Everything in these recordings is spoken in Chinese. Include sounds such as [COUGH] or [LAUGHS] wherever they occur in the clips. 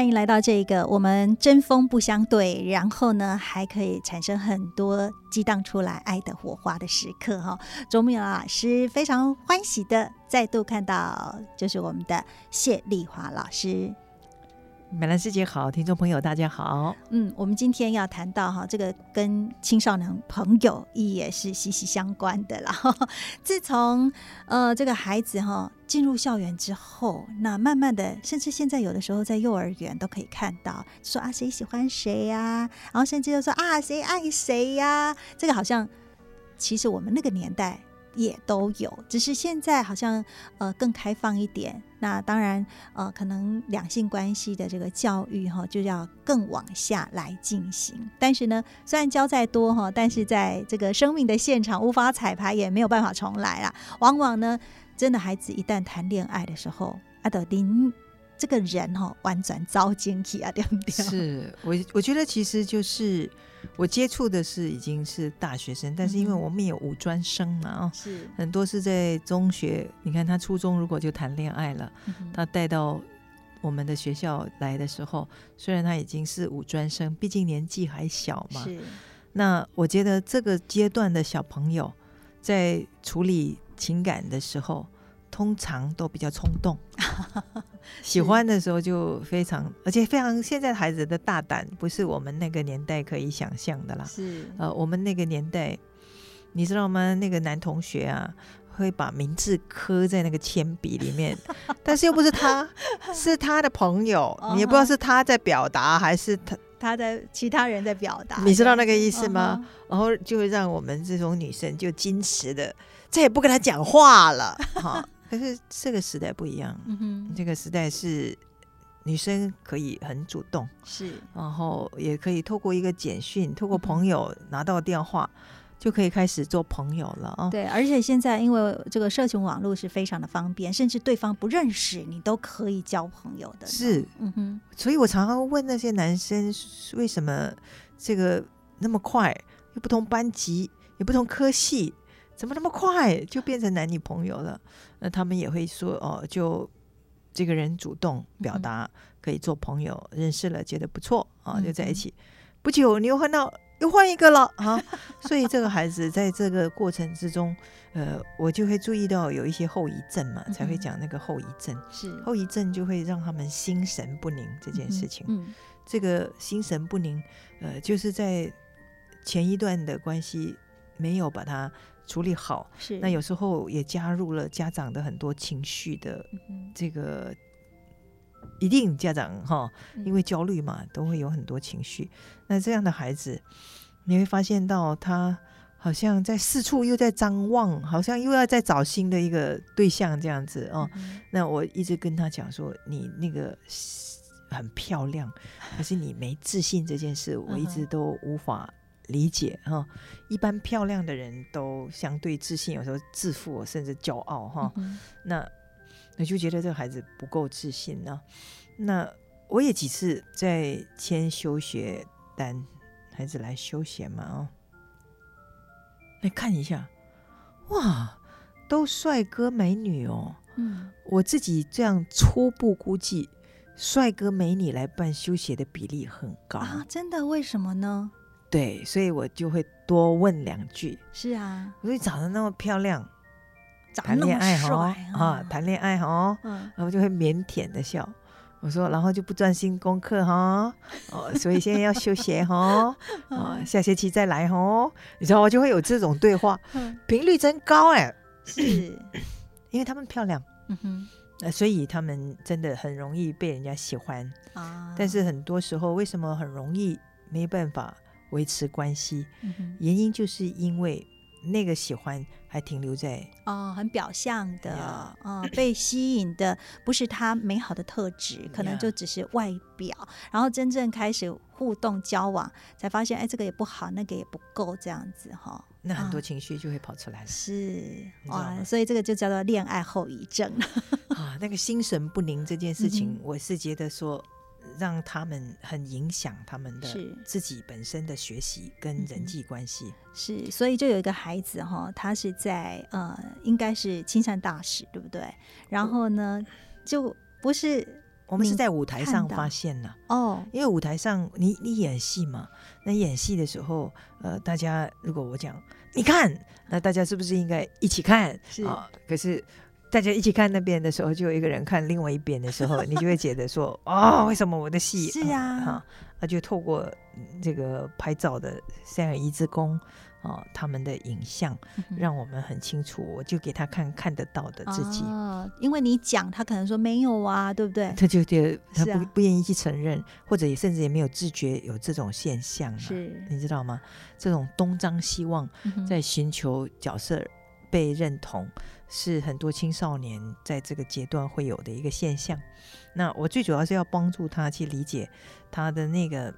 欢迎来到这个我们针锋不相对，然后呢还可以产生很多激荡出来爱的火花的时刻哈。周明老师非常欢喜的再度看到，就是我们的谢丽华老师。美兰师姐好，听众朋友大家好。嗯，我们今天要谈到哈，这个跟青少年朋友也是息息相关的啦。[LAUGHS] 自从呃这个孩子哈进入校园之后，那慢慢的，甚至现在有的时候在幼儿园都可以看到，说啊谁喜欢谁呀，然后甚至就说啊谁爱谁呀，这个好像其实我们那个年代。也都有，只是现在好像呃更开放一点。那当然呃，可能两性关系的这个教育哈，就要更往下来进行。但是呢，虽然教再多哈，但是在这个生命的现场无法彩排，也没有办法重来啦。往往呢，真的孩子一旦谈恋爱的时候，阿德丁这个人哈，完全遭惊喜啊，对不对？是我我觉得其实就是。我接触的是已经是大学生，但是因为我们有五专生嘛，啊，是很多是在中学。你看他初中如果就谈恋爱了，他带到我们的学校来的时候，虽然他已经是五专生，毕竟年纪还小嘛。是。那我觉得这个阶段的小朋友在处理情感的时候。通常都比较冲动，[LAUGHS] 喜欢的时候就非常，而且非常现在孩子的大胆，不是我们那个年代可以想象的啦。是呃，我们那个年代，你知道吗？那个男同学啊，会把名字刻在那个铅笔里面，[LAUGHS] 但是又不是他，是他的朋友，[LAUGHS] 你也不知道是他在表达还是他他的其他人在表达，你知道那个意思吗？然后就会让我们这种女生就矜持的再也不跟他讲话了，哈。可是这个时代不一样，这个时代是女生可以很主动，是，然后也可以透过一个简讯，透过朋友拿到电话，就可以开始做朋友了啊。对，而且现在因为这个社群网络是非常的方便，甚至对方不认识你都可以交朋友的。是，嗯哼。所以我常常问那些男生，为什么这个那么快，又不同班级，也不同科系。怎么那么快就变成男女朋友了？那他们也会说哦，就这个人主动表达可以做朋友，认识了觉得不错啊，就在一起。不久你又换到又换一个了啊，[LAUGHS] 所以这个孩子在这个过程之中，呃，我就会注意到有一些后遗症嘛，才会讲那个后遗症。是后遗症就会让他们心神不宁这件事情。嗯，这个心神不宁，呃，就是在前一段的关系没有把它。处理好是，那有时候也加入了家长的很多情绪的这个，一定家长哈，因为焦虑嘛，都会有很多情绪。那这样的孩子，你会发现到他好像在四处又在张望，好像又要再找新的一个对象这样子哦。那我一直跟他讲说，你那个很漂亮，可是你没自信这件事，我一直都无法。理解哈，一般漂亮的人都相对自信，有时候自负甚至骄傲哈。那我就觉得这个孩子不够自信呢。那我也几次在签休学单，孩子来休学嘛哦，来看一下，哇，都帅哥美女哦。嗯，我自己这样初步估计，帅哥美女来办休学的比例很高啊。真的？为什么呢？对，所以我就会多问两句。是啊，我说你长得那么漂亮，谈恋爱哈啊，谈恋爱哈，然后就会腼腆的笑。我说，然后就不专心功课哈，哦，所以现在要休学哈，啊，[LAUGHS] 下学期再来哈。你知道，我就会有这种对话，频率真高哎。是，[COUGHS] 因为他们漂亮，嗯哼，所以他们真的很容易被人家喜欢啊。但是很多时候，为什么很容易没办法？维持关系，原因就是因为那个喜欢还停留在哦，很表象的哦，被吸引的不是他美好的特质，可能就只是外表，然后真正开始互动交往，才发现哎，这个也不好，那个也不够，这样子哈、那很多啊。情绪就会跑出来了。是知道哇，所以这个就叫做恋爱后遗症。[LAUGHS] 啊。那个心神不宁这件事情，嗯我是觉得说让他们很影响他们的自己本身的学习跟人际关系。是，所以就有一个孩子哈，他是在呃，应该是青山大使，对不对？然后呢，就不是我们是在舞台上发现了。哦，因为舞台上你你演戏嘛，那演戏的时候，呃，大家如果我讲你看，那大家是不是应该一起看？是啊，可是大家一起看那边的时候，就有一个人看另外一边的时候，[LAUGHS] 你就会觉得说，哦，为什么我的戏是啊哈、那就透过嗯这个拍照的三尔一之宫啊，他们的影像，让我们很清楚，我就给他看看得到的自己。哦，因为你讲，他可能说没有啊，对不对？他就觉得他不、啊不愿意去承认，或者也甚至也没有自觉有这种现象、啊，是你知道吗？这种东张西望，在寻求角色被认同，是很多青少年在这个阶段会有的一个现象。那我最主要是要帮助他去理解他的那个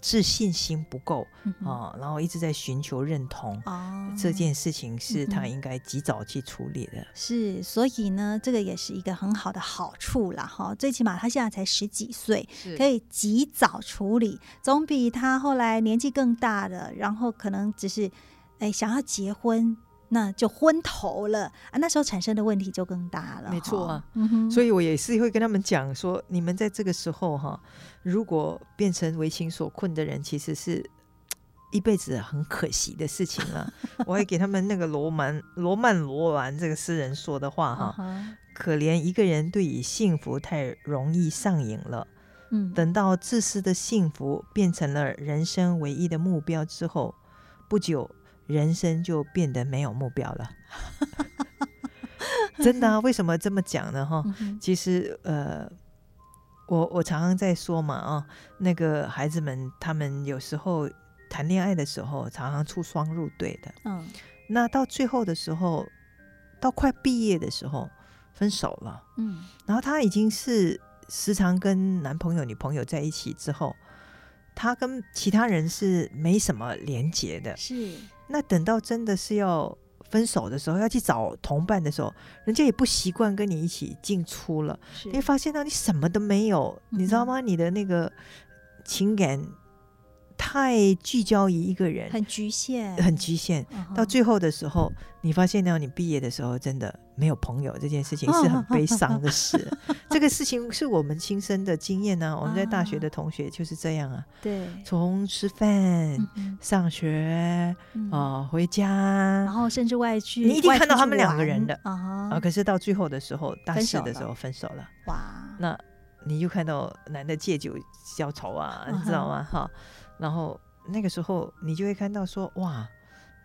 自信心不够啊，然后一直在寻求认同。哦，这件事情是他应该及早去处理的。是，所以呢，这个也是一个很好的好处啦，哈。最起码他现在才十几岁，可以及早处理，总比他后来年纪更大的，然后可能只是哎想要结婚，那就昏头了。啊，那时候产生的问题就更大了。没错啊，所以我也是会跟他们讲说，你们在这个时候哈，如果变成为情所困的人，其实是 [TSK] 一辈子很可惜的事情了。[LAUGHS] 我会给他们那个罗曼罗曼罗兰这个诗人说的话哈，哈，可怜一个人对于幸福太容易上瘾了，嗯，等到自私的幸福变成了人生唯一的目标之后，不久人生就变得没有目标了。[LAUGHS] 真的啊？为什么这么讲呢？哈，嗯其实呃，我我常常在说嘛，啊，那个孩子们他们有时候谈恋爱的时候，常常出双入对的。嗯，那到最后的时候，到快毕业的时候分手了，嗯，然后他已经是时常跟男朋友、女朋友在一起之后，他跟其他人是没什么连结的。是，那等到真的是要分手的时候，要去找同伴的时候，人家也不习惯跟你一起进出了。你会发现到你什么都没有，你知道吗？你的那个情感太聚焦于一个人，很局限，很局限。到最后的时候，你发现呢你毕业的时候，真的没有朋友，这件事情是 [LAUGHS] 很悲伤的事。[LAUGHS] 这个事情是我们亲身的经验呢、我们在大学的同学就是这样啊，对，从吃饭、上学嗯。啊、回家然后甚至外去，你一定看到他们两个人的。啊可是到最后的时候，大四的时候分手了。哇，那你就看到男的借酒消愁啊，嗯你知道吗？哈，然后那个时候你就会看到说，哇，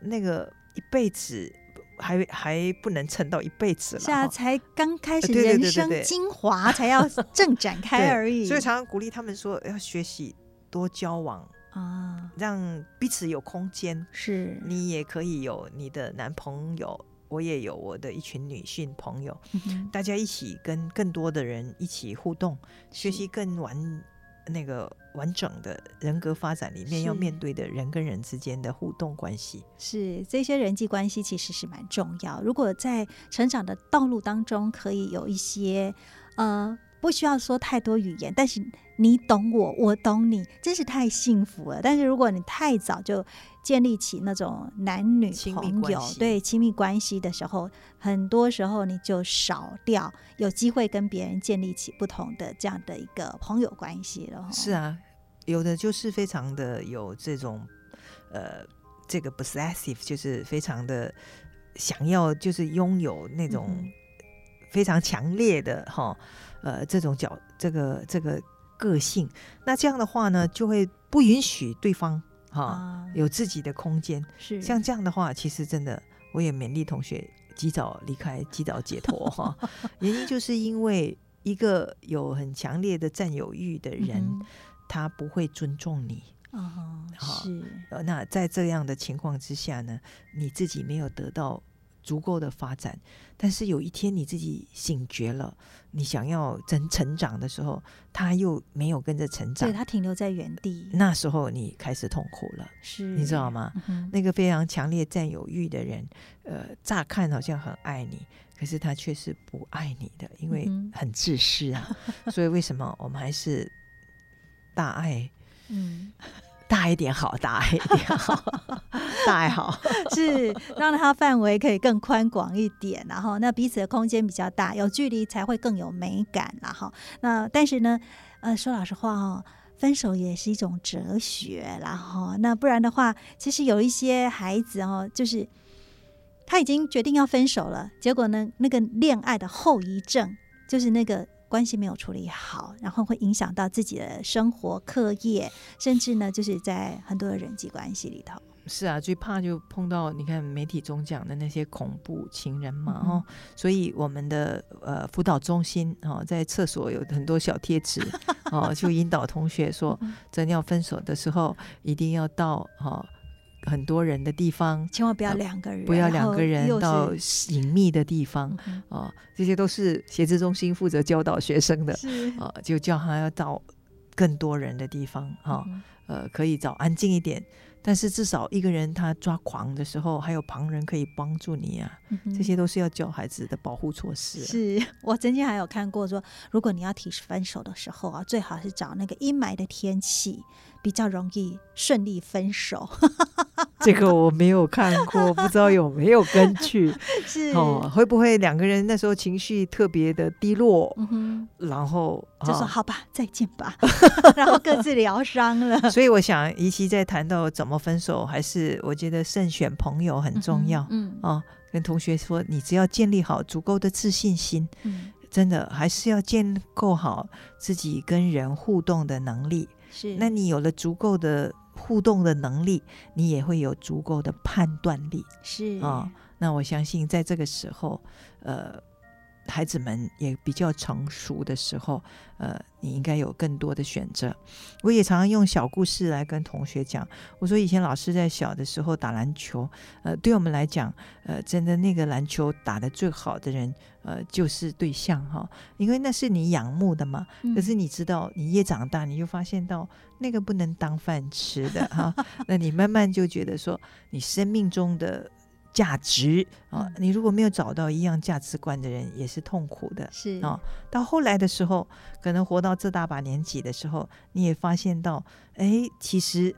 那个一辈子还还不能撑到一辈子了是啊，才刚开始人生精华，才要正展开而已。所以常常鼓励他们说要学习多交往，啊，让彼此有空间。是，你也可以有你的男朋友，我也有我的一群女性朋友，嗯大家一起跟更多的人一起互动，学习更完那个完整的人格发展里面要面对的人跟人之间的互动关系。是这些人际关系其实是蛮重要。如果在成长的道路当中，可以有一些呃，不需要说太多语言，但是你懂我，我懂你，真是太幸福了。但是如果你太早就建立起那种男女朋友对亲密关系的时候，很多时候你就少掉有机会跟别人建立起不同的这样的一个朋友关系了。是，啊，有的就是非常的有这种呃，这个 possessive，就是非常的想要，就是拥有那种非常强烈的哈，呃，这种角这个这个个性。那这样的话呢，就会不允许对方哈、啊，有自己的空间。是像这样的话，其实真的，我也勉励同学及早离开，及早解脱 [LAUGHS] 哈。原因就是因为一个有很强烈的占有欲的人，嗯他不会尊重你哦，是。那在这样的情况之下呢，你自己没有得到。足够的发展，但是有一天你自己醒觉了，你想要真成长的时候，他又没有跟着成长，对他停留在原地。那时候你开始痛苦了，是你知道吗？那个非常强烈占有欲的人，呃，乍看好像很爱你，可是他却是不爱你的，因为很自私啊。[LAUGHS] 所以为什么我们还是大爱？嗯。大一点好，大一点好，[LAUGHS] 大爱好。[LAUGHS] 是让它范围可以更宽广一点，然后那彼此的空间比较大，有距离才会更有美感，然后那但是呢，呃，说老实话哦，分手也是一种哲学，然后那不然的话，其实有一些孩子哦，就是他已经决定要分手了，结果呢，那个恋爱的后遗症就是那个。关系没有处理好，然后会影响到自己的生活、课业，甚至呢，就是在很多的人际关系里头。是啊，最怕就碰到你看媒体中讲的那些恐怖情人嘛，哦，所以我们的呃辅导中心哦，在厕所有很多小贴纸 [LAUGHS] 哦，就引导同学说，真要分手的时候，一定要到哈。很多人的地方，千万不要两个人，不要两个人到隐秘的地方啊！这些都是写字中心负责教导学生的啊，就叫他要到更多人的地方哈，呃，可以找安静一点。但是至少一个人他抓狂的时候，还有旁人可以帮助你啊，这些都是要教孩子的保护措施。是 [LAUGHS] 我曾经还有看过说，如果你要提分手的时候啊，最好是找那个阴霾的天气。比较容易顺利分手，这个我没有看过，不知道有没有根据。[LAUGHS] 是哦，会不会两个人那时候情绪特别的低落，然后就说好吧，再见吧，[LAUGHS] 然后各自疗伤了。[LAUGHS] 所以我想，怡琪在谈到怎么分手，还是我觉得慎选朋友很重要。嗯哦，跟同学说，你只要建立好足够的自信心，嗯，真的还是要建构好自己跟人互动的能力。是，那你有了足够的互动的能力，你也会有足够的判断力。是啊，那我相信在这个时候，呃。孩子们也比较成熟的时候，呃，你应该有更多的选择。我也常常用小故事来跟同学讲。我说以前老师在小的时候打篮球，呃，对我们来讲，呃，真的那个篮球打的最好的人，呃，就是对象哈，因为那是你仰慕的嘛。可是你知道，你越长大，你就发现到那个不能当饭吃的哈。[LAUGHS] 那你慢慢就觉得说，你生命中的。价值啊，你如果没有找到一样价值观的人，也是痛苦的。是啊，到后来的时候，可能活到这大把年纪的时候，你也发现到，哎，其实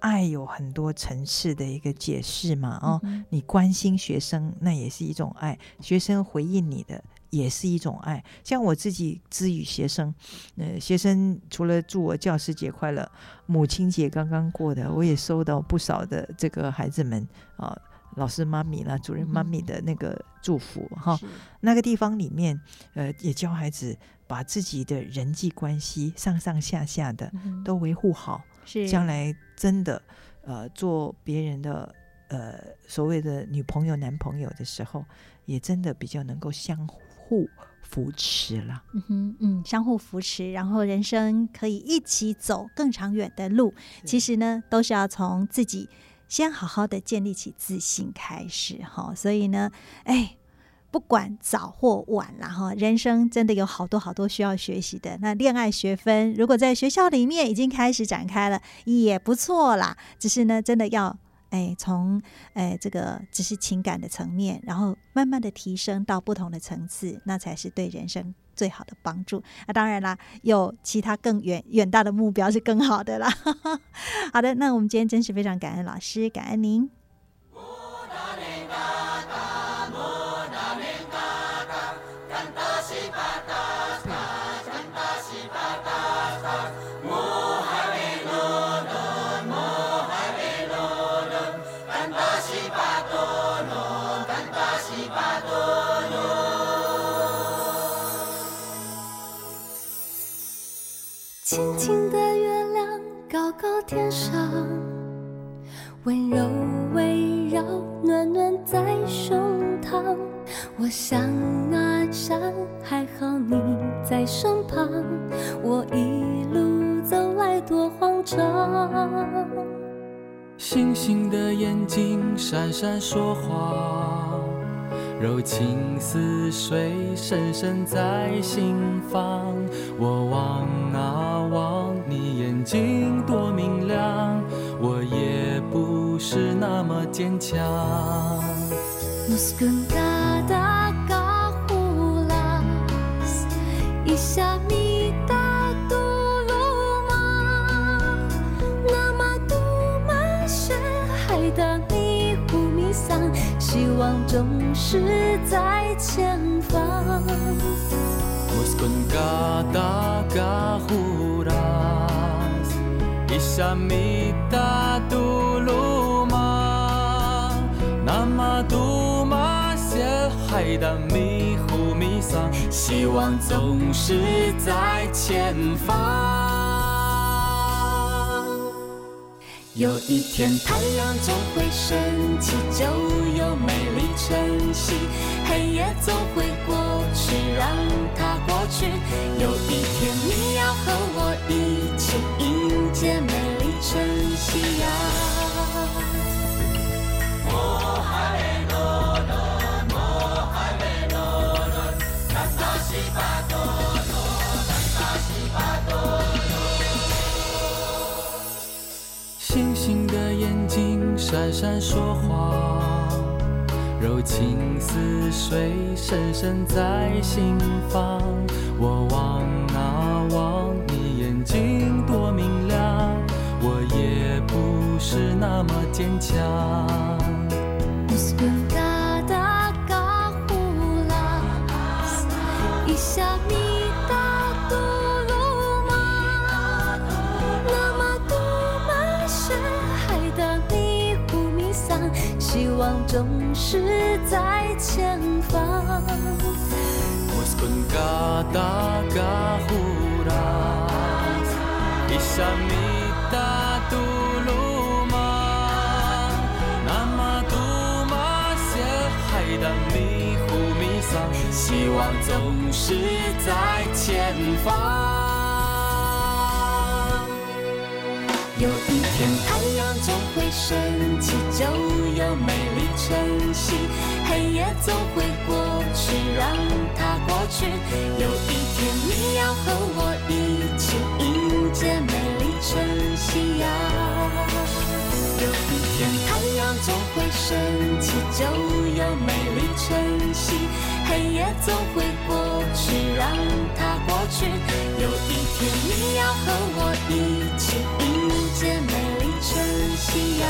爱有很多层次的一个解释嘛。哦，你关心学生，那也是一种爱；学生回应你的，也是一种爱。像我自己之于学生，呃，学生除了祝我教师节快乐，母亲节刚刚过的，我也收到不少的这个孩子们啊。老师妈咪啦，主任妈咪的那个祝福哈，那个地方里面，呃，也教孩子把自己的人际关系上上下下的都维护好，是将来真的呃做别人的呃所谓的女朋友男朋友的时候，也真的比较能够相互扶持了。嗯哼，嗯，相互扶持，然后人生可以一起走更长远的路。其实呢，都是要从自己。先好好的建立起自信开始哈，所以呢，哎，不管早或晚然后人生真的有好多好多需要学习的。那恋爱学分如果在学校里面已经开始展开了，也不错啦。只是呢，真的要哎，从哎这个只是情感的层面，然后慢慢的提升到不同的层次，那才是对人生。最好的帮助那当然啦，有其他更远远大的目标是更好的啦。[LAUGHS] 好的，那我们今天真是非常感恩老师，感恩您。想啊，山还好你在身旁。我一路走来。多慌张。星星的眼睛闪闪说话，柔情似水深深在心房。我望啊望，你眼睛多明亮，我也不是那么坚强。希望总是在前方。Muskun kata kahuras Isa mita tuluma Nama duma 些海希望总是在前方。有一天，太阳总会升起，就有美丽晨曦；黑夜总会过去，让它过去。有一天，你要闪闪说谎，柔情似水，深深在心房。我望啊望，你眼睛多明亮，我也不是那么坚强。总是在前方。希望总是在前方。有一天，太阳总会升起，就有美丽晨曦；黑夜总会过去，让它过去。有一天，你要和我一起迎接美丽晨曦呀。有一天，太阳总会升起，就有美丽晨曦；黑夜总会过去，让它过去。有一天，你要和我一起。迎接美丽晨曦呀，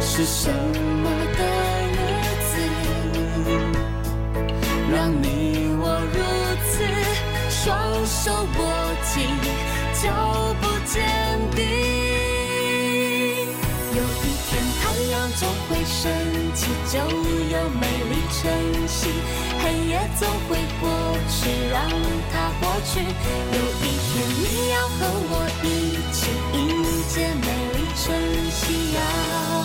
是什么的日子，让你我如此双手握紧，脚步坚定。有一天太阳总会升起，就珍惜；黑夜总会过去，让它过去。有一天你要和我一起迎接美丽晨曦呀。